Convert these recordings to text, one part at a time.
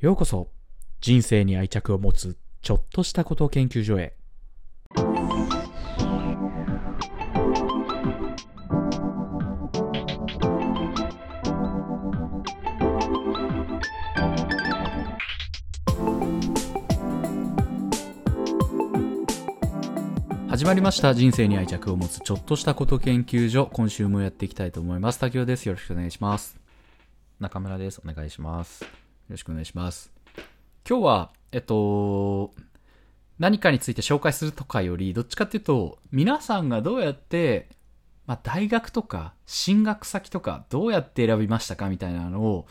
ようこそ。人生に愛着を持つちょっとしたこと研究所へ。始まりました。人生に愛着を持つちょっとしたこと研究所。今週もやっていきたいと思います。竹雄です。よろしくお願いします。中村です。お願いします。よろしくお願いします。今日は、えっと、何かについて紹介するとかより、どっちかっていうと、皆さんがどうやって、まあ、大学とか、進学先とか、どうやって選びましたかみたいなのを、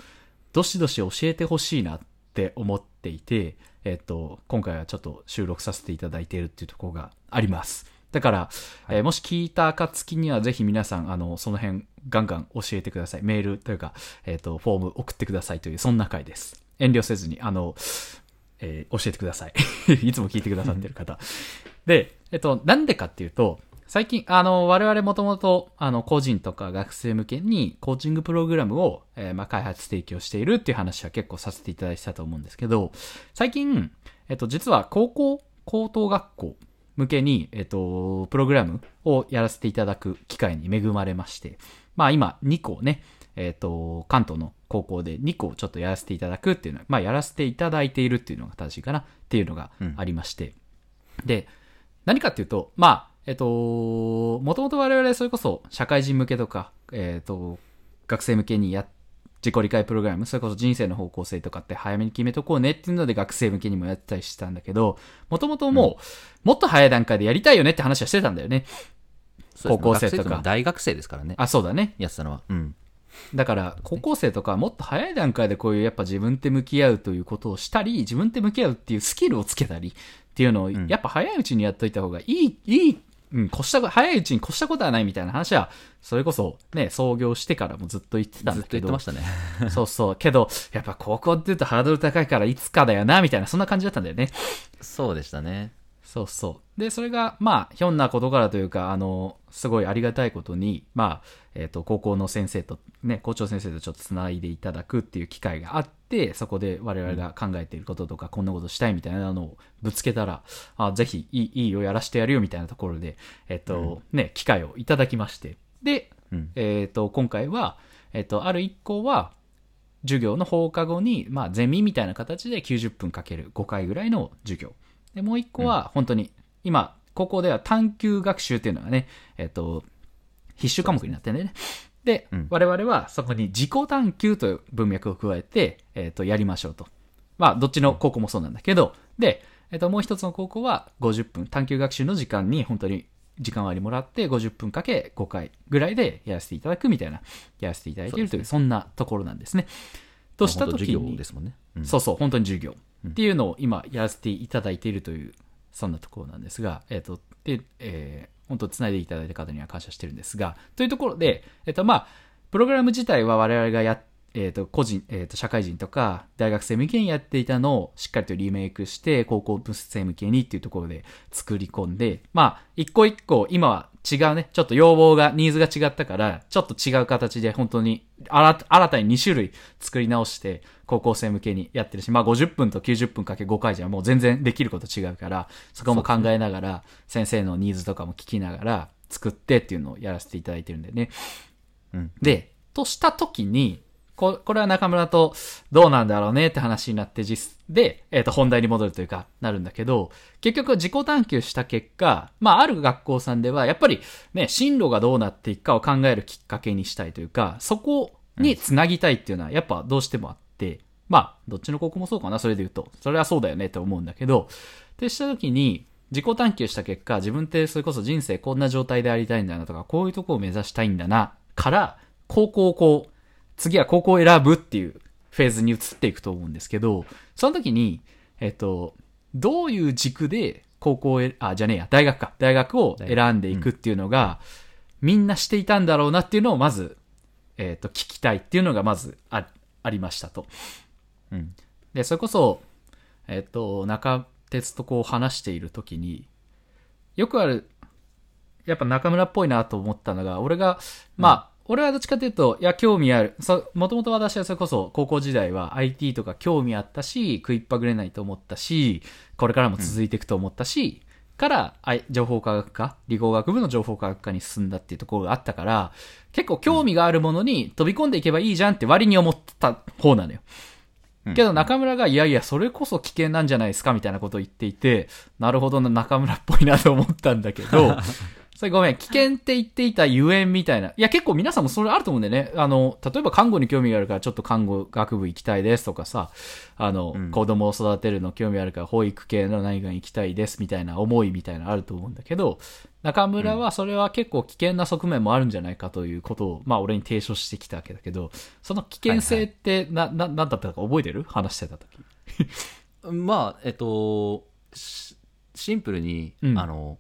どしどし教えてほしいなって思っていて、えっと、今回はちょっと収録させていただいているっていうところがあります。だから、えーもし聞いた暁にはぜひ皆さん、あの、その辺ガンガン教えてください。メールというか、えっ、と、フォーム送ってくださいという、そんな回です。遠慮せずに、あの、えー教えてください。いつも聞いてくださってる方。で、えっと、なんでかっていうと、最近、あの、我々もともと、あの、個人とか学生向けに、コーチングプログラムを、えーまあ、開発提供しているっていう話は結構させていただいたと思うんですけど、最近、えっと、実は高校、高等学校向けに、えっと、プログラムをやらせていただく機会に恵まれまして、まあ今、2校ね、えっと、関東の高校で2校ちょっとやらせていただくっていうのは、まあやらせていただいているっていうのが正しいかなっていうのがありまして、で、何かっていうと、まあ、えっと、もともと我々それこそ社会人向けとか、えっと、学生向けにや、自己理解プログラム、それこそ人生の方向性とかって早めに決めとこうねっていうので学生向けにもやってたりしたんだけど、もともともう、もっと早い段階でやりたいよねって話はしてたんだよね。高校生とか大学生ですからね。あ、そうだね。やってたのは。うん。だから、高校生とかはもっと早い段階でこういうやっぱ自分って向き合うということをしたり、自分って向き合うっていうスキルをつけたりっていうのを、んやっぱ早いうちにやっといた方がいい、いい、うん、越したこ、早いうちに越したことはないみたいな話は、それこそね、創業してからもずっと言ってたんずっとだけど。言ってましたね。そうそう。けど、やっぱ高校って言うとハードル高いからいつかだよな、みたいな、そんな感じだったんだよね。そうでしたね。そうそう。で、それが、まあ、ひょんなことからというか、あの、すごいありがたいことに、まあ、えっ、と、高校の先生と、ね、校長先生とちょっとつないでいただくっていう機会があって、そこで我々が考えていることとか、こんなことしたいみたいなのをぶつけたら、あ、ぜひ、いい、いいよ、やらしてやるよ、みたいなところで、えっ、と、ね、機会をいただきまして。で、うんえっ、と、今回は、えっ、と、ある一校は、授業の放課後に、まあ、ゼミみたいな形で90分かける5回ぐらいの授業。で、もう一個は、本当に、今、高校では探究学習っていうのがね、えっ、と、必修科目になってんだよね。で、うん我々はそこに自己探究という文脈を加えて、えっ、と、やりましょうと。まあ、どっちの高校もそうなんだけど、で、えっ、と、もう一つの高校は50分、探究学習の時間に本当に時間割りもらって50分かけ5回ぐらいでやらせていただくみたいな、やらせていただいているという、そんなところなんですね。とした時に、授業ですもんね。うんそうそう、本当に授業っていうのを今やらせていただいているという、そんなところなんですが、えっ、と、で、えー本当つないでいただいた方には感謝してるんですが、というところで、えっ、と、まあ、プログラム自体は我々がやっえっ、と、個人、えっ、と、社会人とか、大学生向けにやっていたのをしっかりとリメイクして、高校生向けにっていうところで作り込んで、まあ、一個一個、今は違うね、ちょっと要望が、ニーズが違ったから、ちょっと違う形で本当に、新新たに2種類作り直して、高校生向けにやってるし、まあ50分と90分かけ5回じゃもう全然できること違うから、そこも考えながら、先生のニーズとかも聞きながら作ってっていうのをやらせていただいてるんでね。うんで、とした時に、ここれは中村とどうなんだろうねって話になって実、で、えっ、と、本題に戻るというか、なるんだけど、結局自己探求した結果、まあ、ある学校さんでは、やっぱりね、進路がどうなっていくかを考えるきっかけにしたいというか、そこにつなぎたいっていうのは、やっぱどうしてもあって、まあ、どっちの高校もそうかな、それで言うと。それはそうだよねって思うんだけど、ってした時に、自己探求した結果、自分ってそれこそ人生こんな状態でありたいんだなとか、こういうとこを目指したいんだな、から、高校をこう、次は高校を選ぶっていうフェーズに移っていくと思うんですけど、その時に、えっと、どういう軸で高校をえ、あ、じゃねえや、大学か。大学を選んでいくっていうのが、みんなしていたんだろうなっていうのをまず、えっと、聞きたいっていうのがまずあありましたと。うん。で、それこそ、えっと、中鉄とこう話している時に、よくある、やっぱ中村っぽいなと思ったのが、俺が、まあ、俺はどっちかというと、いや、興味ある。そもともと私はそれこそ、高校時代は IT とか興味あったし、食いっぱぐれないと思ったし、これからも続いていくと思ったし、から、あい情報科学科、理工学部の情報科学科に進んだっていうところがあったから、結構興味があるものに飛び込んでいけばいいじゃんって割に思った方なのよ。うんけど中村が、いやいや、それこそ危険なんじゃないですかみたいなことを言っていて、なるほどな、中村っぽいなと思ったんだけど、それごめん、危険って言っていたゆえんみたいな。いや、結構皆さんもそれあると思うんだよね。あの、例えば看護に興味があるからちょっと看護学部行きたいですとかさ、あの、うん子供を育てるの興味あるから保育系の何かに行きたいですみたいな思いみたいなのあると思うんだけど、中村はそれは結構危険な側面もあるんじゃないかということを、まあ俺に提唱してきたわけだけど、その危険性ってな、な、なんだったか覚えてる？話してた時。まあ、えっと、しシンプルに、うんあの、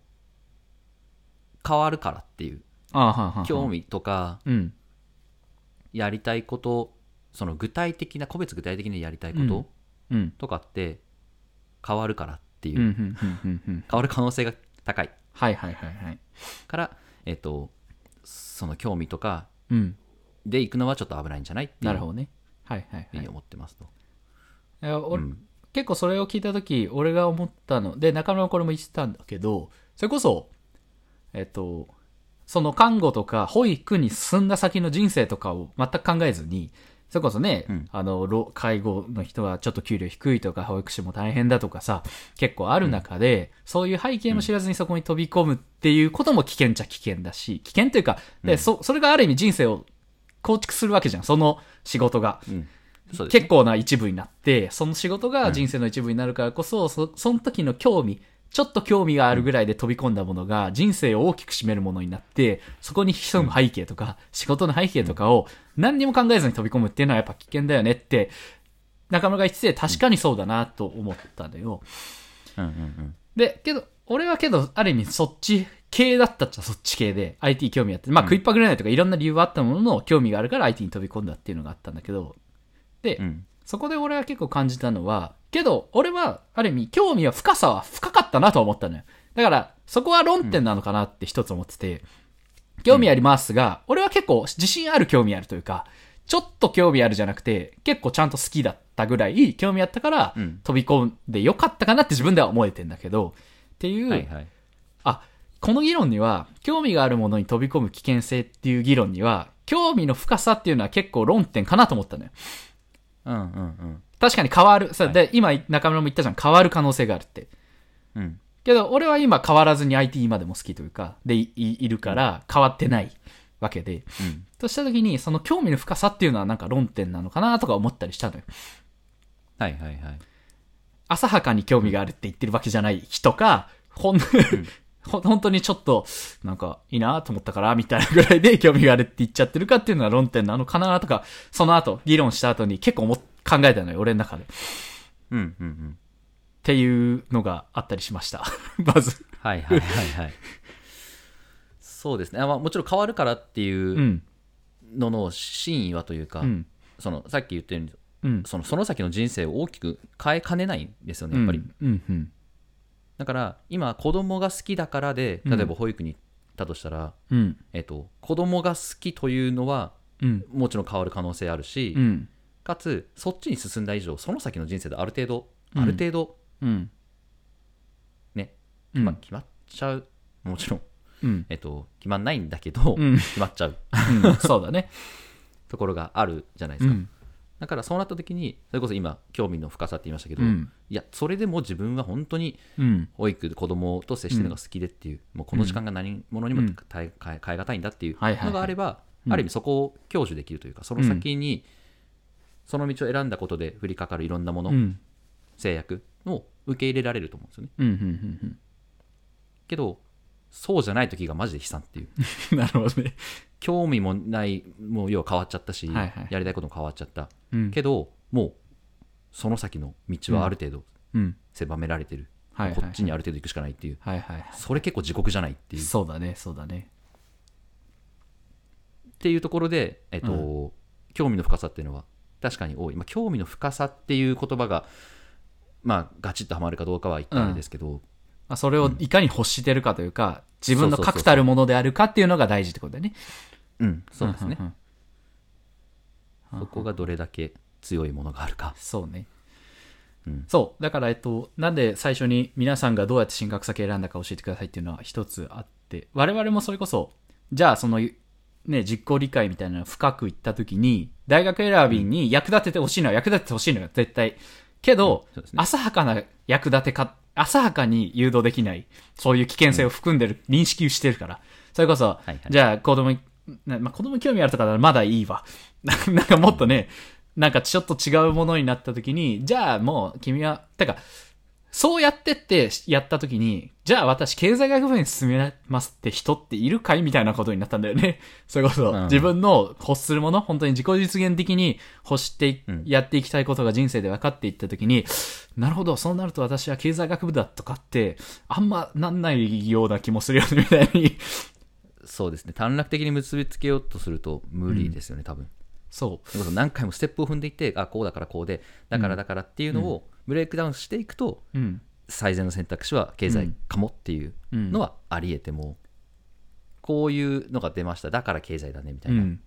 変わるからっていう、興。味とか、うん。やりたいこと、その具体的な、個別具体的にやりたいことうん。とかって変わるからっていう。変わる可能性が高いはいはいはいはい。から、えっと、その興味とかうん。で行くのはちょっと危ないんじゃないっていうなるほどね。はいはいはい。思ってますと。いや俺うん結構それを聞いた時俺が思ったので中村はこれも言ってたんだけどそれこそえっとその看護とか保育に進んだ先の人生とかを全く考えずにそれこそね、うん。あのろ介護の人はちょっと給料低いとか保育士も大変だとかさ結構ある中で、そういう背景も知らずにそこに飛び込むっていうことも危険っちゃ危険だし危険というかで、そそれがある意味人生を構築するわけじゃん。その仕事が。結構な一部になって、その仕事が人生の一部になるからこそ、そその時の興味、ちょっと興味があるぐらいで飛び込んだものが人生を大きく占めるものになって、そこに潜む背景とか、仕事の背景とかを何にも考えずに飛び込むっていうのはやっぱ危険だよねって、中村が言ってて確かにそうだなと思ったのよ。うんうんうん。で、けど、俺はけど、ある意味そっち系だったっちゃそっち系で、IT 興味あって、まあ食いっぱぐれないとかいろんな理由はあったものの、興味があるから IT に飛び込んだっていうのがあったんだけど、で、うん。そこで俺は結構感じたのは、けど、俺は、ある意味、興味は深さは深かったなとは思ったのよ。だから、そこは論点なのかなって一つ思ってて、興味ありますが、俺は結構自信ある興味あるというか、ちょっと興味あるじゃなくて、結構ちゃんと好きだったぐらい興味あったからうん、飛び込んでよかったかなって自分では思えてんだけど、っていう、はいはい。あ、この議論には、興味があるものに飛び込む危険性っていう議論には、興味の深さっていうのは結構論点かなと思ったのよ。うんうん確かに変わる。さはいで、今中村も言ったじゃん。変わる可能性があるって。うん。うん。けど、俺は今変わらずに IT 今でも好きというか、でい、いいるから変わってないわけで。うん。とした時に、その興味の深さっていうのはなんか論点なのかなとか思ったりしたのよ。はいはいはい。浅はかに興味があるって言ってるわけじゃない人か、ほん、ほ本当にちょっと、なんか、いいなと思ったから、みたいなぐらいで興味があるって言っちゃってるかっていうのが論点なのかなとか、その後、議論した後に結構思っ考えたのよ、俺の中で。っうんうんうん。ていうのがあったりしました。まず。はいはいはいはい。そうですね。あまあ、もちろん変わるからっていううんのの真意はというか、うん。そのさっき言ったようにうん。そのその先の人生を大きく変えかねないんですよねやっぱり、うん。うん。だから今子供が好きだからで例えば保育に行ったとしたら、うん。えっと、子供が好きというのはうん。もちろん変わる可能性あるし、うん。かつそっちに進んだ以上その先の人生である程度、うんある程度うん。ね、うんまあ、決まっちゃうもちろん、うん。えっと、決まんないんだけど、うん決まっちゃううん。そうだね。ところがあるじゃないですか、うん。だからそうなった時にそれこそ今興味の深さって言いましたけど、うん。いやそれでも自分は本当にうん。保育で子供と接してるのが好きでっていう、もうこの時間が何者にも変え難いんだっていうはいはいはいのがあれば、うんある意味そこを享受できるというかその先にその道を選んだことで降りかかるいろんなもの、うん。制約を受け入れられると思うんですよねうん。うん。けどそうじゃない時がマジで悲惨っていううん。なるほどね。興味もないもう要は変わっちゃったし、はいはいやりたいことも変わっちゃったうん。けどもうその先の道はある程度うん。狭められてる、はいはいはいこっちにある程度行くしかないっていうはいはいはそれ結構地獄じゃないってい。いうそうだね、そうだね。っていうところで、えっと興味の深さっていうのは確かに多い、まあ、興味の深さっていう言葉が、まあ、ガチッとはまるかどうかは言ったらあれですけど、まあ、それをいかに欲してるかというか、自分の確たるものであるかっていうのが大事ってことだよね。うんそうですね。んんん。そこがどれだけ強いものがあるか。そうね。うん。そう。だから、えっと、なんで最初に皆さんがどうやって進学先選んだか教えてくださいっていうのは一つあって、我々もそれこそ、じゃあその、ね、実行理解みたいなのを深く言ったときに、大学選びに役立ててほしいのは役立ててほしいのよ、絶対。けど、そうですね浅はかな役立てか、浅はかに誘導できない、そういう危険性を含んでる、認識してるから。それこそ、いはいじゃあ子供まあ、子供に興味あるとかならまだいいわ。なんかもっとね、なんかちょっと違うものになった時に、じゃあもう君は、てか、そうやってってやった時に、じゃあ私経済学部に進めますって人っているかいみたいなことになったんだよね。それこそ、うん自分の欲するもの、本当に自己実現的に欲してい、うんやっていきたいことが人生で分かっていった時に、なるほど、そうなると私は経済学部だとかって、あんまなんないような気もするよね、みたいに。そうですね短絡的に結びつけようとすると無理ですよね、多分そう。それこそ何回もステップを踏んでいってあこうだからこうでだからだからっていうのをブレイクダウンしていくと、うん。最善の選択肢は経済かもっていううんのはありえても、こういうのが出ましただから経済だねみたいな、うん。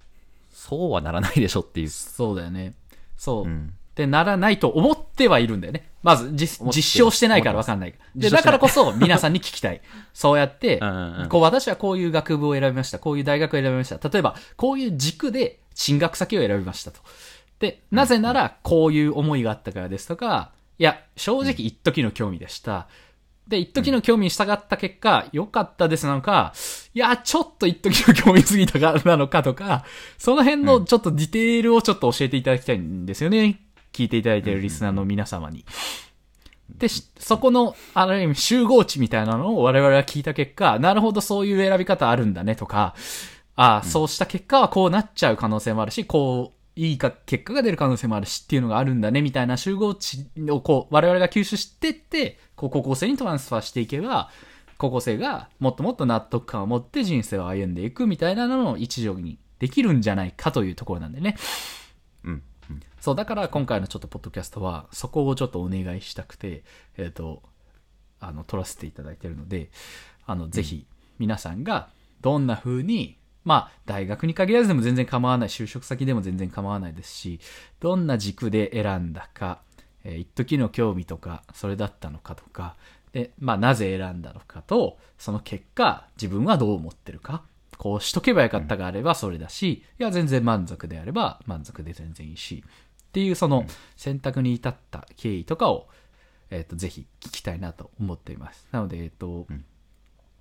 そうはならないでしょっていう、そうだよね。そう。うんってならないと思ってはいるんだよね。まず実、証してないから分かんない。で、だからこそ皆さんに聞きたい。そうやってうんうんうん、こう私はこういう学部を選びました。こういう大学を選びました。例えば、こういう軸で進学先を選びましたと。で、なぜならこういう思いがあったからですとか、いや、正直一時の興味でした。で、一時の興味に従った結果、良かったですなのか、いや、ちょっと一時の興味すぎたかなのかとか、その辺のちょっとディテールをちょっと教えていただきたいんですよね。聞いていただいているリスナーの皆様に。で、しそこの、ある意味集合値みたいなのを我々は聞いた結果、なるほどそういう選び方あるんだねとか、ああ、そうした結果はこうなっちゃう可能性もあるし、こう、いいか、結果が出る可能性もあるしっていうのがあるんだねみたいな集合値をこう、我々が吸収してって、こう高校生にトランスファーしていけば、高校生がもっともっと納得感を持って人生を歩んでいくみたいなのの一助にできるんじゃないかというところなんでね。うんそう、だから今回のちょっとポッドキャストは、そこをちょっとお願いしたくて、えっ、と、あの、撮らせていただいているので、あの、ぜひ、皆さんが、どんな風に、まあ、大学に限らずでも全然構わない、就職先でも全然構わないですし、どんな軸で選んだか、えー一時の興味とか、それだったのかとか、で、まあ、なぜ選んだのかと、その結果、自分はどう思ってるか、こうしとけばよかったがあればそれだし、いや、全然満足であれば満足で全然いいし、っていうその選択に至った経緯とかを、えっ、と、ぜひ聞きたいなと思っています。なので、えっ、と、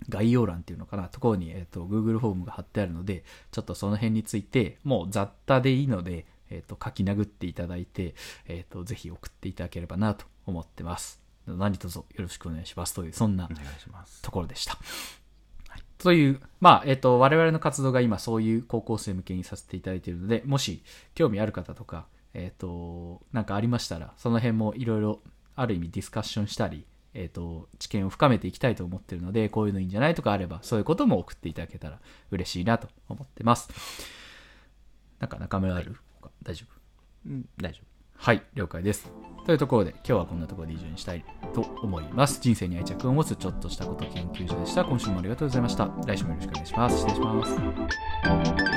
概要欄っていうのかな、ところに、えっ、と、Google フォームが貼ってあるので、ちょっとその辺について、もう雑多でいいので、えっ、と、書き殴っていただいて、えっ、と、ぜひ送っていただければなと思ってます。何卒よろしくお願いしますという、そんなところでした。はいという、まあ、えっ、と、我々の活動が今そういう高校生向けにさせていただいているので、もし興味ある方とか、えっ、と、なんかありましたら、その辺もいろいろ、ある意味ディスカッションしたり、えっ、と、知見を深めていきたいと思っているので、こういうのいいんじゃないとかあれば、そういうことも送っていただけたら嬉しいなと思ってます。なんか中村ある、他大丈夫？うん大丈はい、了解です。というところで、今日はこんなところで以上にしたいと思います。人生に愛着を持つちょっとしたこと研究所でした。今週もありがとうございました。来週もよろしくお願いします。失礼します。